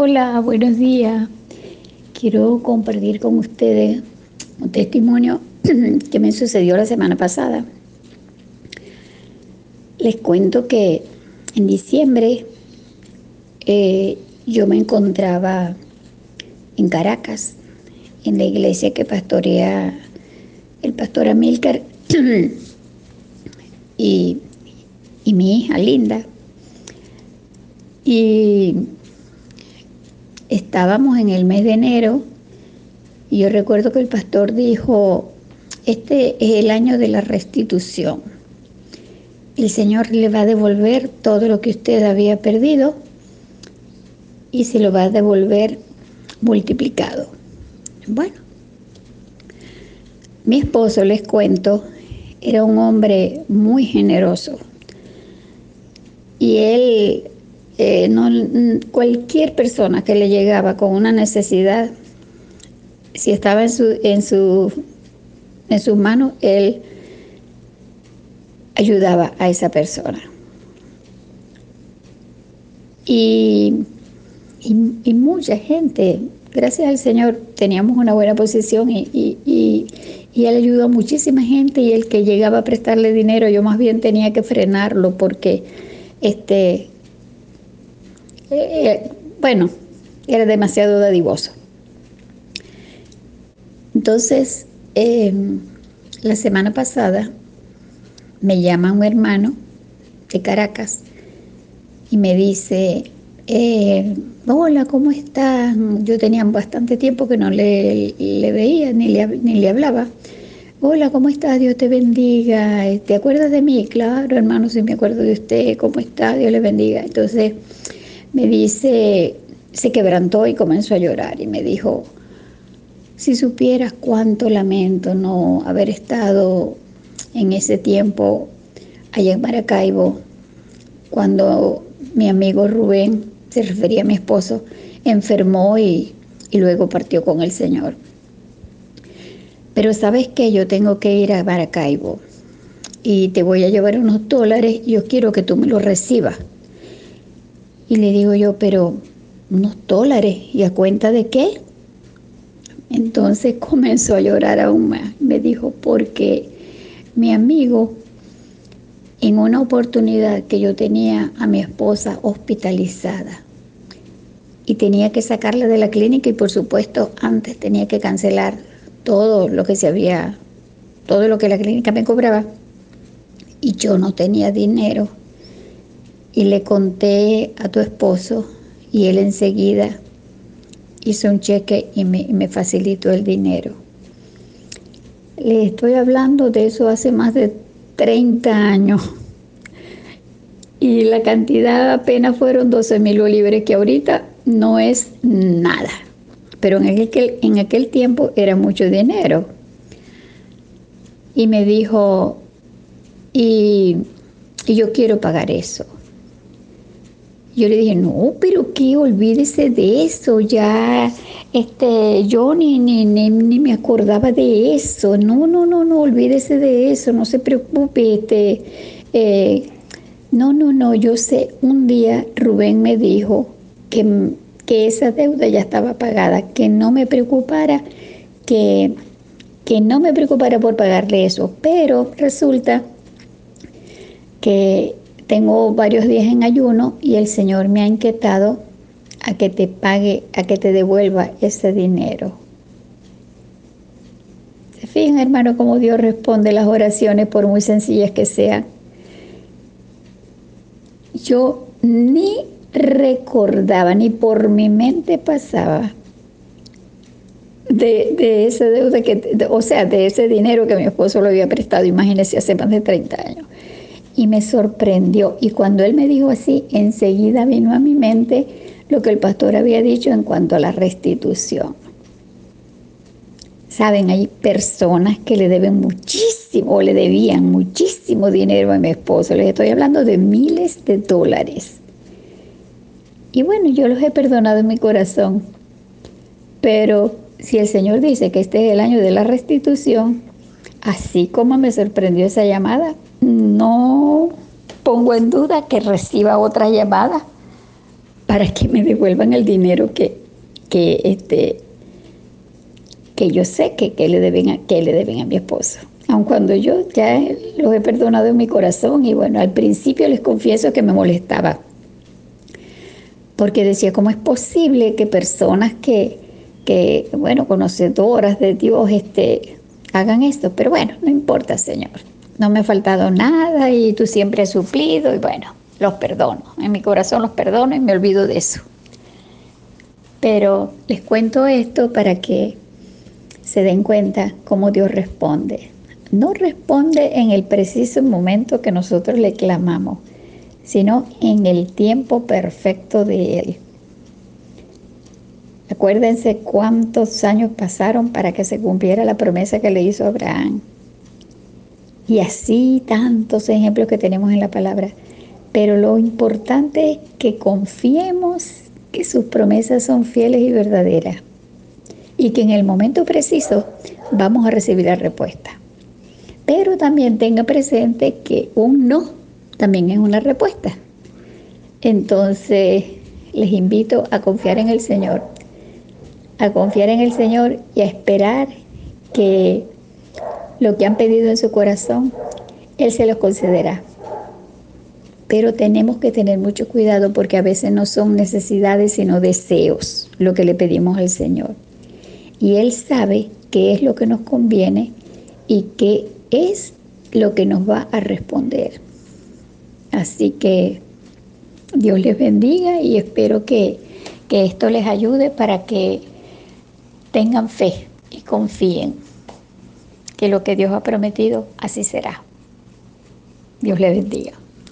Hola, buenos días. Quiero compartir con ustedes un testimonio que me sucedió la semana pasada. Les cuento que en diciembre eh, yo me encontraba en Caracas, en la iglesia que pastorea el pastor Amílcar y, y mi hija Linda. Y estábamos en el mes de enero y yo recuerdo que el pastor dijo, este es el año de la restitución. El Señor le va a devolver todo lo que usted había perdido y se lo va a devolver multiplicado. Bueno, mi esposo, les cuento, era un hombre muy generoso y él eh, no, cualquier persona que le llegaba con una necesidad, si estaba en, su, en, su, en sus manos, él ayudaba a esa persona. Y, y, mucha gente, gracias al Señor, teníamos una buena posición y, y, y él ayudó a muchísima gente y el que llegaba a prestarle dinero, yo más bien tenía que frenarlo porque este, eh, bueno, era demasiado dadivoso. Entonces, em, la semana pasada me llama un hermano de Caracas y me dice, eh, hola, ¿cómo estás? Yo tenía bastante tiempo que no le, veía ni le, ni le hablaba. Hola, ¿cómo estás? Dios te bendiga. ¿Te acuerdas de mí? Claro, hermano, sí me acuerdo de usted. ¿Cómo está? Dios le bendiga. Entonces, me dice, se quebrantó y comenzó a llorar y me dijo, si supieras cuánto lamento no haber estado en ese tiempo allá en Maracaibo, cuando mi amigo Rubén, se refería a mi esposo, enfermó y, y luego partió con el Señor. Pero sabes que yo tengo que ir a Maracaibo y te voy a llevar unos dólares, yo quiero que tú me los recibas y le digo yo, pero unos dólares, ¿y a cuenta de qué? Entonces comenzó a llorar aún más. Me dijo, porque mi amigo, en una oportunidad que yo tenía a mi esposa hospitalizada y tenía que sacarla de la clínica y por supuesto antes tenía que cancelar todo lo que se había, todo lo que la clínica me cobraba y yo no tenía dinero y le conté a tu esposo y él enseguida hizo un cheque y me, facilitó el dinero. Le estoy hablando de eso hace más de 30 años y la cantidad apenas fueron 12 mil bolívares, que ahorita no es nada, pero en aquel, en aquel tiempo era mucho dinero. Y me dijo, y yo quiero pagar eso. Yo le dije, no, pero qué, olvídese de eso, ya, este, yo ni, ni, ni, me acordaba de eso, no, no, no, no, olvídese de eso, no se preocupe, este, eh, no, no, no, yo sé, un día Rubén me dijo que, que esa deuda ya estaba pagada, que no me preocupara, que, que no me preocupara por pagarle eso, pero resulta que tengo varios días en ayuno y el Señor me ha inquietado a que te pague, a que te devuelva ese dinero. ¿Se fijan, hermano, cómo Dios responde las oraciones por muy sencillas que sean? Yo ni recordaba, ni por mi mente pasaba de, esa deuda que, o sea, de ese dinero que mi esposo le había prestado, imagínense, hace más de 30 años y me sorprendió. Y cuando él me dijo así, enseguida vino a mi mente lo que el pastor había dicho en cuanto a la restitución. Saben, hay personas que le deben muchísimo o le debían muchísimo dinero a mi esposo. Les estoy hablando de miles de dólares. Y bueno, yo los he perdonado en mi corazón. Pero si el Señor dice que este es el año de la restitución, así como me sorprendió esa llamada, no pongo en duda que reciba otra llamada para que me devuelvan el dinero que, que, este, que yo sé que, que, le deben a, que le deben a mi esposo. Aun cuando yo ya los he perdonado en mi corazón y bueno, al principio les confieso que me molestaba. Porque decía, ¿cómo es posible que personas que, que bueno, conocedoras de Dios, este, hagan esto? Pero bueno, no importa, Señor. No me ha faltado nada y tú siempre has suplido y bueno, los perdono. En mi corazón los perdono y me olvido de eso. Pero les cuento esto para que se den cuenta cómo Dios responde. No responde en el preciso momento que nosotros le clamamos, sino en el tiempo perfecto de Él. Acuérdense cuántos años pasaron para que se cumpliera la promesa que le hizo Abraham. Y así tantos ejemplos que tenemos en la palabra. Pero lo importante es que confiemos que sus promesas son fieles y verdaderas y que en el momento preciso vamos a recibir la respuesta. Pero también tenga presente que un no también es una respuesta. Entonces les invito a confiar en el Señor, a confiar en el Señor y a esperar que lo que han pedido en su corazón, Él se los concederá. Pero tenemos que tener mucho cuidado porque a veces no son necesidades, sino deseos lo que le pedimos al Señor. Y Él sabe qué es lo que nos conviene y qué es lo que nos va a responder. Así que Dios les bendiga y espero que, que esto les ayude para que tengan fe y confíen que lo que Dios ha prometido así será. Dios les bendiga.